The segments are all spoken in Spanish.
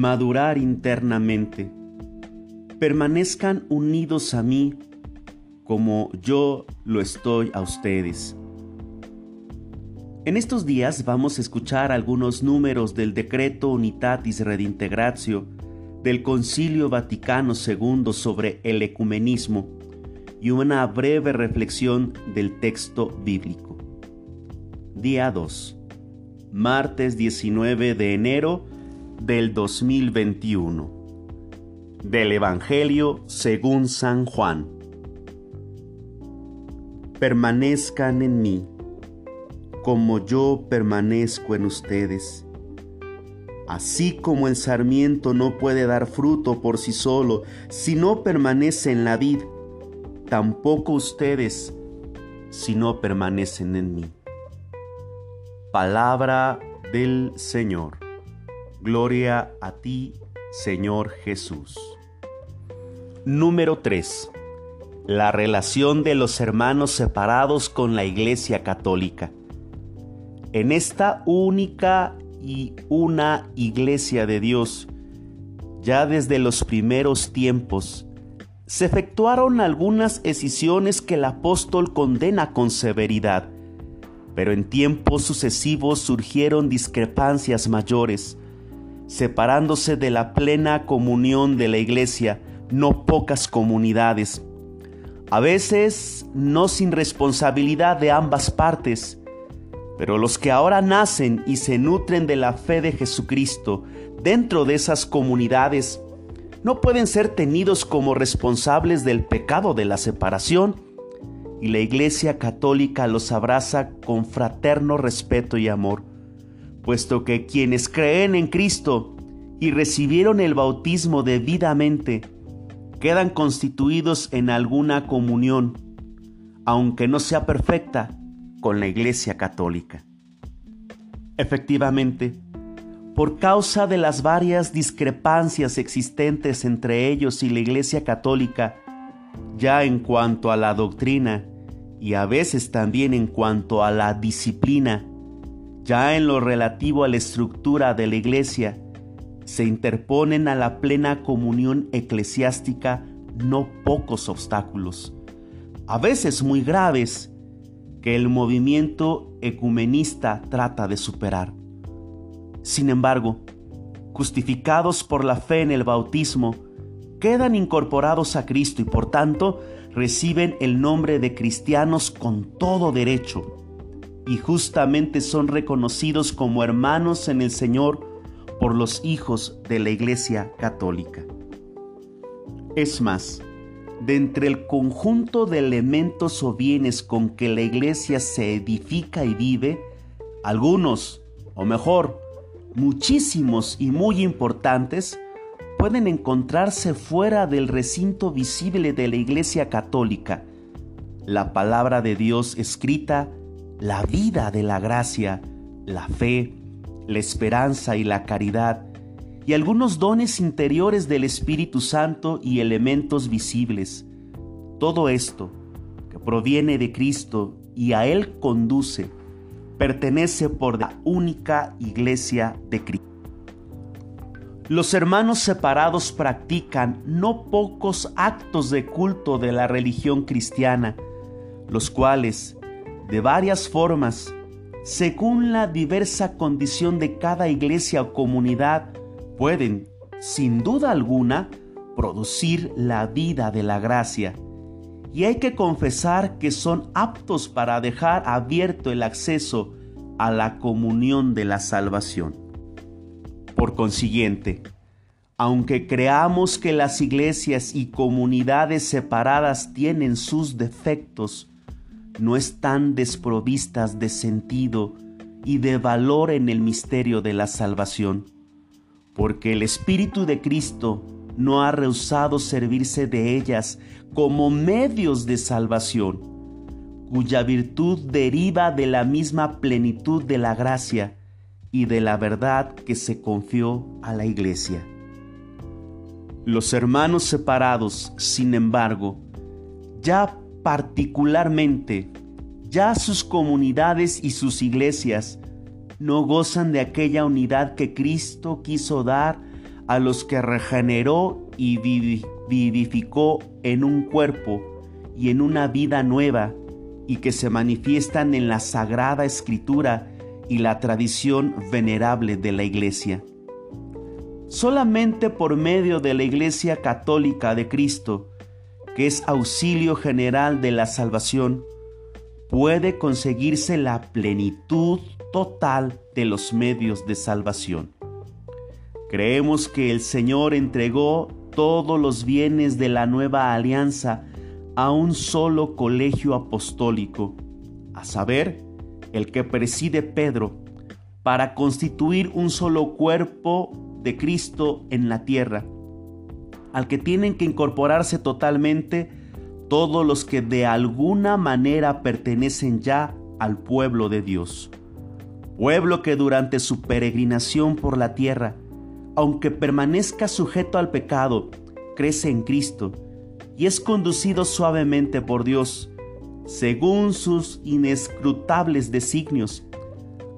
madurar internamente. Permanezcan unidos a mí como yo lo estoy a ustedes. En estos días vamos a escuchar algunos números del Decreto Unitatis Redintegratio del Concilio Vaticano II sobre el ecumenismo y una breve reflexión del texto bíblico. Día 2. Martes 19 de enero del 2021. Del Evangelio según San Juan. Permanezcan en mí, como yo permanezco en ustedes. Así como el sarmiento no puede dar fruto por sí solo si no permanece en la vid, tampoco ustedes si no permanecen en mí. Palabra del Señor. Gloria a ti, Señor Jesús. Número 3. La relación de los hermanos separados con la Iglesia Católica. En esta única y una Iglesia de Dios, ya desde los primeros tiempos, se efectuaron algunas escisiones que el apóstol condena con severidad, pero en tiempos sucesivos surgieron discrepancias mayores, separándose de la plena comunión de la iglesia no pocas comunidades, a veces no sin responsabilidad de ambas partes, pero los que ahora nacen y se nutren de la fe de Jesucristo dentro de esas comunidades no pueden ser tenidos como responsables del pecado de la separación. Y la Iglesia Católica los abraza con fraterno respeto y amor, puesto que quienes creen en Cristo y recibieron el bautismo debidamente quedan constituidos en alguna comunión, aunque no sea perfecta, con la Iglesia Católica. Efectivamente, por causa de las varias discrepancias existentes entre ellos y la Iglesia Católica, ya en cuanto a la doctrina y a veces también en cuanto a la disciplina, ya en lo relativo a la estructura de la Iglesia, se interponen a la plena comunión eclesiástica no pocos obstáculos, a veces muy graves, que el movimiento ecumenista trata de superar. Sin embargo, justificados por la fe en el bautismo, quedan incorporados a Cristo y por tanto reciben el nombre de cristianos con todo derecho y justamente son reconocidos como hermanos en el Señor por los hijos de la Iglesia Católica. Es más, de entre el conjunto de elementos o bienes con que la Iglesia se edifica y vive, algunos, o mejor, muchísimos y muy importantes pueden encontrarse fuera del recinto visible de la Iglesia Católica. La palabra de Dios escrita, la vida de la gracia, la fe, la esperanza y la caridad, y algunos dones interiores del Espíritu Santo y elementos visibles. Todo esto, que proviene de Cristo y a Él conduce, pertenece por la única iglesia de Cristo. Los hermanos separados practican no pocos actos de culto de la religión cristiana, los cuales, de varias formas, según la diversa condición de cada iglesia o comunidad, pueden, sin duda alguna, producir la vida de la gracia y hay que confesar que son aptos para dejar abierto el acceso a la comunión de la salvación. Por consiguiente, aunque creamos que las iglesias y comunidades separadas tienen sus defectos, no están desprovistas de sentido y de valor en el misterio de la salvación, porque el Espíritu de Cristo no ha rehusado servirse de ellas como medios de salvación, cuya virtud deriva de la misma plenitud de la gracia y de la verdad que se confió a la iglesia. Los hermanos separados, sin embargo, ya particularmente, ya sus comunidades y sus iglesias no gozan de aquella unidad que Cristo quiso dar a los que regeneró y vivificó en un cuerpo y en una vida nueva y que se manifiestan en la Sagrada Escritura y la tradición venerable de la Iglesia. Solamente por medio de la Iglesia Católica de Cristo, es auxilio general de la salvación, puede conseguirse la plenitud total de los medios de salvación. Creemos que el Señor entregó todos los bienes de la nueva alianza a un solo colegio apostólico, a saber, el que preside Pedro, para constituir un solo cuerpo de Cristo en la tierra, al que tienen que incorporarse totalmente todos los que de alguna manera pertenecen ya al pueblo de Dios, pueblo que durante su peregrinación por la tierra, aunque permanezca sujeto al pecado, crece en Cristo, y es conducido suavemente por Dios, según sus inescrutables designios,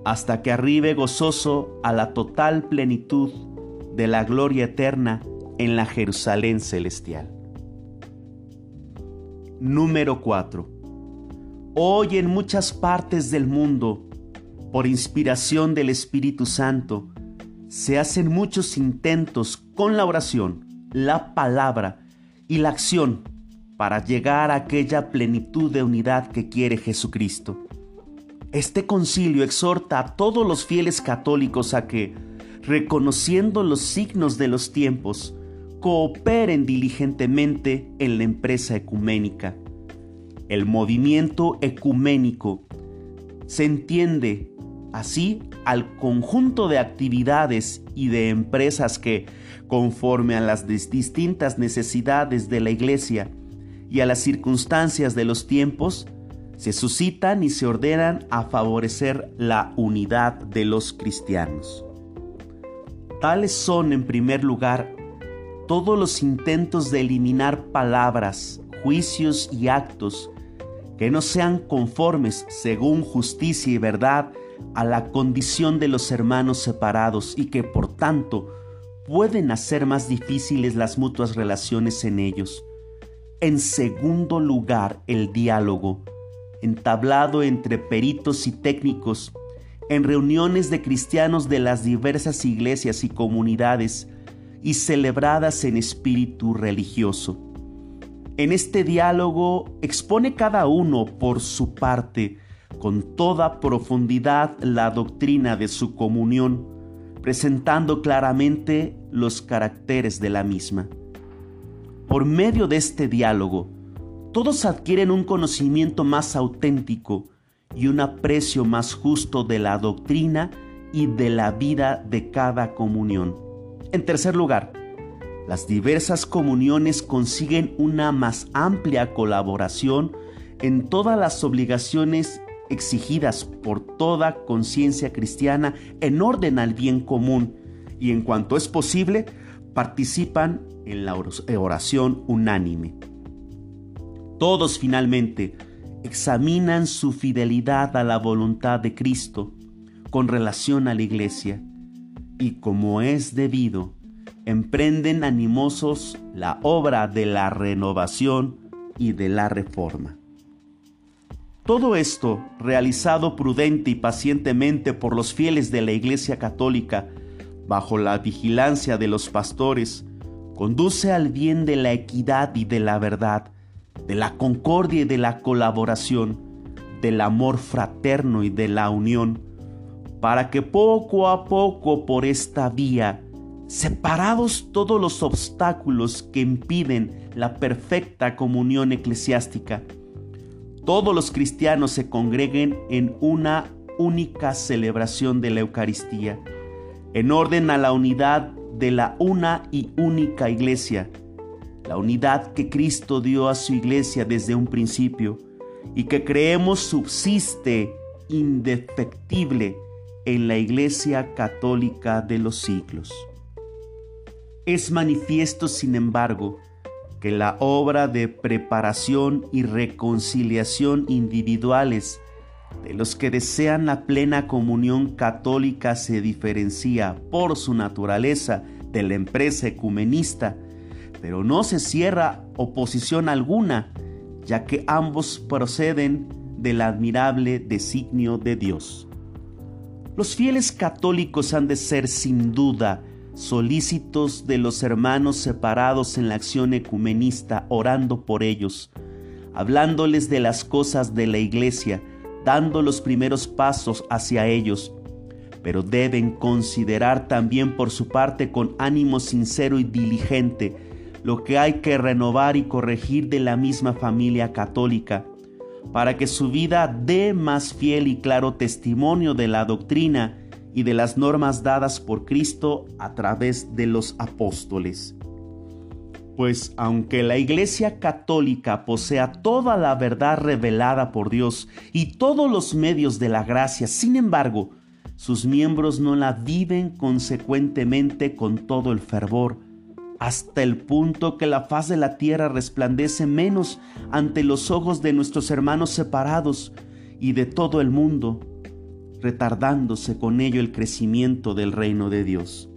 hasta que arribe gozoso a la total plenitud de la gloria eterna en la Jerusalén celestial. Número 4. Hoy en muchas partes del mundo, por inspiración del Espíritu Santo, se hacen muchos intentos con la oración, la palabra y la acción para llegar a aquella plenitud de unidad que quiere Jesucristo. Este concilio exhorta a todos los fieles católicos a que, reconociendo los signos de los tiempos, cooperen diligentemente en la empresa ecuménica. El movimiento ecuménico se entiende así al conjunto de actividades y de empresas que, conforme a las distintas necesidades de la Iglesia y a las circunstancias de los tiempos, se suscitan y se ordenan a favorecer la unidad de los cristianos. Tales son, en primer lugar, todos los intentos de eliminar palabras, juicios y actos que no sean conformes, según justicia y verdad, a la condición de los hermanos separados y que por tanto pueden hacer más difíciles las mutuas relaciones en ellos. En segundo lugar, el diálogo, entablado entre peritos y técnicos, en reuniones de cristianos de las diversas iglesias y comunidades, y celebradas en espíritu religioso. En este diálogo expone cada uno por su parte con toda profundidad la doctrina de su comunión, presentando claramente los caracteres de la misma. Por medio de este diálogo, todos adquieren un conocimiento más auténtico y un aprecio más justo de la doctrina y de la vida de cada comunión. En tercer lugar, las diversas comuniones consiguen una más amplia colaboración en todas las obligaciones exigidas por toda conciencia cristiana en orden al bien común y en cuanto es posible participan en la oración unánime. Todos finalmente examinan su fidelidad a la voluntad de Cristo con relación a la iglesia y como es debido, emprenden animosos la obra de la renovación y de la reforma. Todo esto, realizado prudente y pacientemente por los fieles de la Iglesia Católica, bajo la vigilancia de los pastores, conduce al bien de la equidad y de la verdad, de la concordia y de la colaboración, del amor fraterno y de la unión, para que poco a poco por esta vía, separados todos los obstáculos que impiden la perfecta comunión eclesiástica, todos los cristianos se congreguen en una única celebración de la Eucaristía, en orden a la unidad de la una y única iglesia, la unidad que Cristo dio a su iglesia desde un principio y que creemos subsiste indefectible en la iglesia católica de los siglos. Es manifiesto, sin embargo, que la obra de preparación y reconciliación individuales de los que desean la plena comunión católica se diferencia por su naturaleza de la empresa ecumenista, pero no se cierra oposición alguna, ya que ambos proceden del admirable designio de Dios. Los fieles católicos han de ser sin duda solícitos de los hermanos separados en la acción ecumenista, orando por ellos, hablándoles de las cosas de la iglesia, dando los primeros pasos hacia ellos, pero deben considerar también por su parte con ánimo sincero y diligente lo que hay que renovar y corregir de la misma familia católica, para que su vida dé más fiel y claro testimonio de la doctrina y de las normas dadas por Cristo a través de los apóstoles. Pues aunque la Iglesia Católica posea toda la verdad revelada por Dios y todos los medios de la gracia, sin embargo, sus miembros no la viven consecuentemente con todo el fervor, hasta el punto que la faz de la tierra resplandece menos ante los ojos de nuestros hermanos separados y de todo el mundo, retardándose con ello el crecimiento del reino de Dios.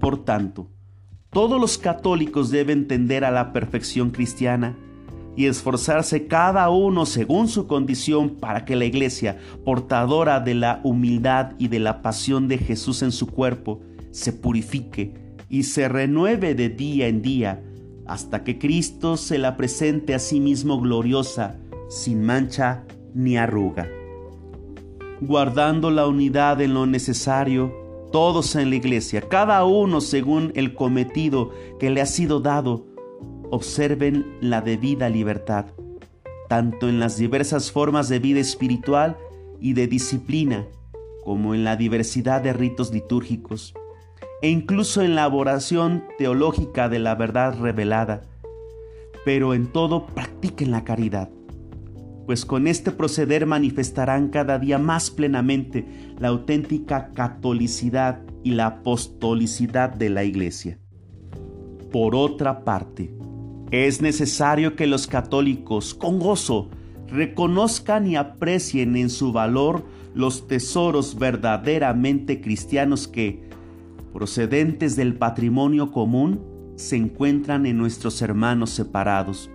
Por tanto, todos los católicos deben tender a la perfección cristiana y esforzarse cada uno según su condición para que la iglesia, portadora de la humildad y de la pasión de Jesús en su cuerpo, se purifique y se renueve de día en día hasta que Cristo se la presente a sí mismo gloriosa, sin mancha ni arruga. Guardando la unidad en lo necesario, todos en la iglesia, cada uno según el cometido que le ha sido dado, observen la debida libertad, tanto en las diversas formas de vida espiritual y de disciplina, como en la diversidad de ritos litúrgicos, e incluso en la elaboración teológica de la verdad revelada. Pero en todo practiquen la caridad, pues con este proceder manifestarán cada día más plenamente la auténtica catolicidad y la apostolicidad de la Iglesia. Por otra parte, es necesario que los católicos, con gozo, reconozcan y aprecien en su valor los tesoros verdaderamente cristianos que, procedentes del patrimonio común, se encuentran en nuestros hermanos separados.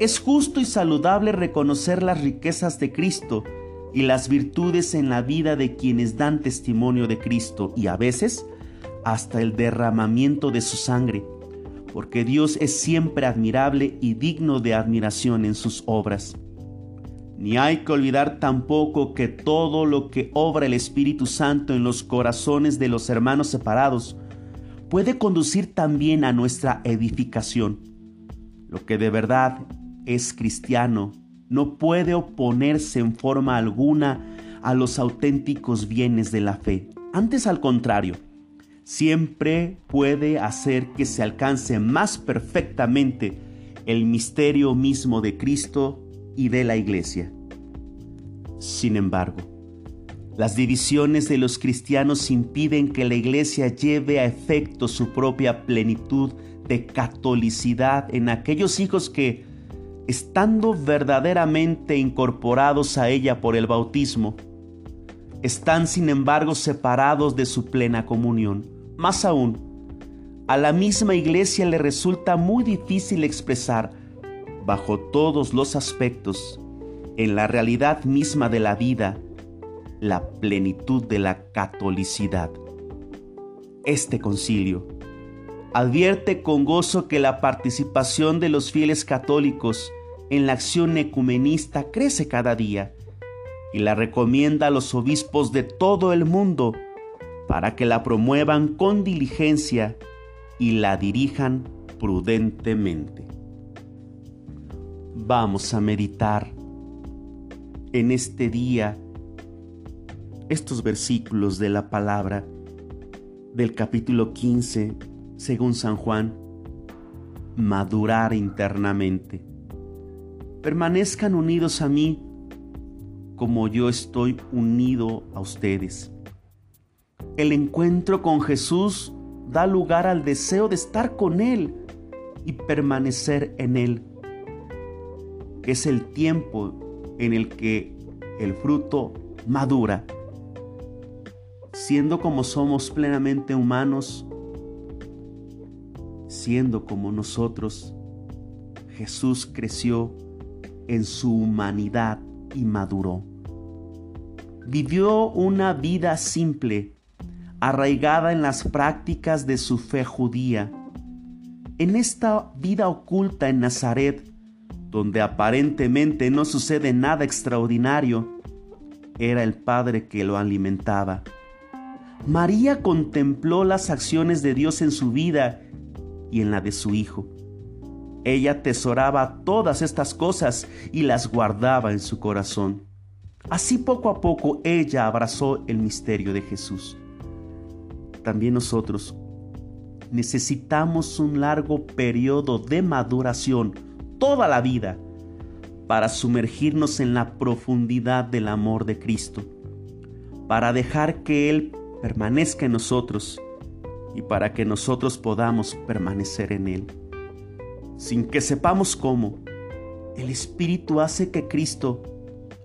Es justo y saludable reconocer las riquezas de Cristo y las virtudes en la vida de quienes dan testimonio de Cristo y a veces hasta el derramamiento de su sangre porque Dios es siempre admirable y digno de admiración en sus obras. Ni hay que olvidar tampoco que todo lo que obra el Espíritu Santo en los corazones de los hermanos separados puede conducir también a nuestra edificación. Lo que de verdad es cristiano no puede oponerse en forma alguna a los auténticos bienes de la fe. Antes al contrario, siempre puede hacer que se alcance más perfectamente el misterio mismo de Cristo y de la Iglesia. Sin embargo, las divisiones de los cristianos impiden que la Iglesia lleve a efecto su propia plenitud de catolicidad en aquellos hijos que, estando verdaderamente incorporados a ella por el bautismo, están sin embargo separados de su plena comunión. Más aún, a la misma iglesia le resulta muy difícil expresar, bajo todos los aspectos, en la realidad misma de la vida, la plenitud de la catolicidad. Este concilio advierte con gozo que la participación de los fieles católicos en la acción ecumenista crece cada día y la recomienda a los obispos de todo el mundo para que la promuevan con diligencia y la dirijan prudentemente. Vamos a meditar en este día estos versículos de la palabra del capítulo 15, según San Juan, madurar internamente. Permanezcan unidos a mí como yo estoy unido a ustedes. El encuentro con Jesús da lugar al deseo de estar con Él y permanecer en Él. Es el tiempo en el que el fruto madura. Siendo como somos plenamente humanos, siendo como nosotros, Jesús creció en su humanidad y maduró. Vivió una vida simple, arraigada en las prácticas de su fe judía. En esta vida oculta en Nazaret, donde aparentemente no sucede nada extraordinario, era el Padre que lo alimentaba. María contempló las acciones de Dios en su vida y en la de su Hijo. Ella atesoraba todas estas cosas y las guardaba en su corazón. Así poco a poco ella abrazó el misterio de Jesús. También nosotros necesitamos un largo periodo de maduración, toda la vida, para sumergirnos en la profundidad del amor de Cristo, para dejar que Él permanezca en nosotros y para que nosotros podamos permanecer en Él. Sin que sepamos cómo, el Espíritu hace que Cristo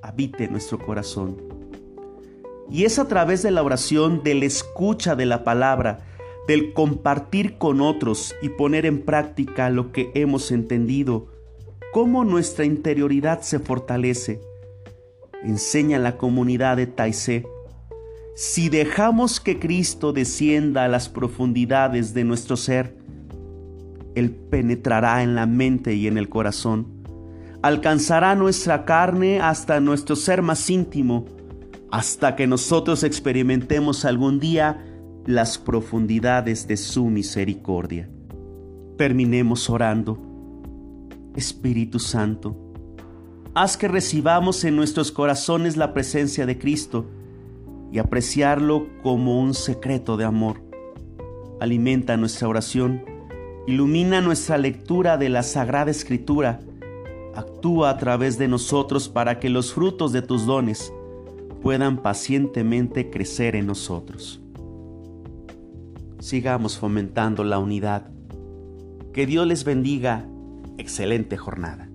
habite en nuestro corazón. Y es a través de la oración, de la escucha de la palabra, del compartir con otros y poner en práctica lo que hemos entendido, cómo nuestra interioridad se fortalece. Enseña la comunidad de Taizé. Si dejamos que Cristo descienda a las profundidades de nuestro ser, Él penetrará en la mente y en el corazón. Alcanzará nuestra carne hasta nuestro ser más íntimo, hasta que nosotros experimentemos algún día las profundidades de su misericordia. Terminemos orando. Espíritu Santo, haz que recibamos en nuestros corazones la presencia de Cristo y apreciarlo como un secreto de amor. Alimenta nuestra oración, ilumina nuestra lectura de la Sagrada Escritura, actúa a través de nosotros para que los frutos de tus dones puedan pacientemente crecer en nosotros. Sigamos fomentando la unidad. Que Dios les bendiga. Excelente jornada.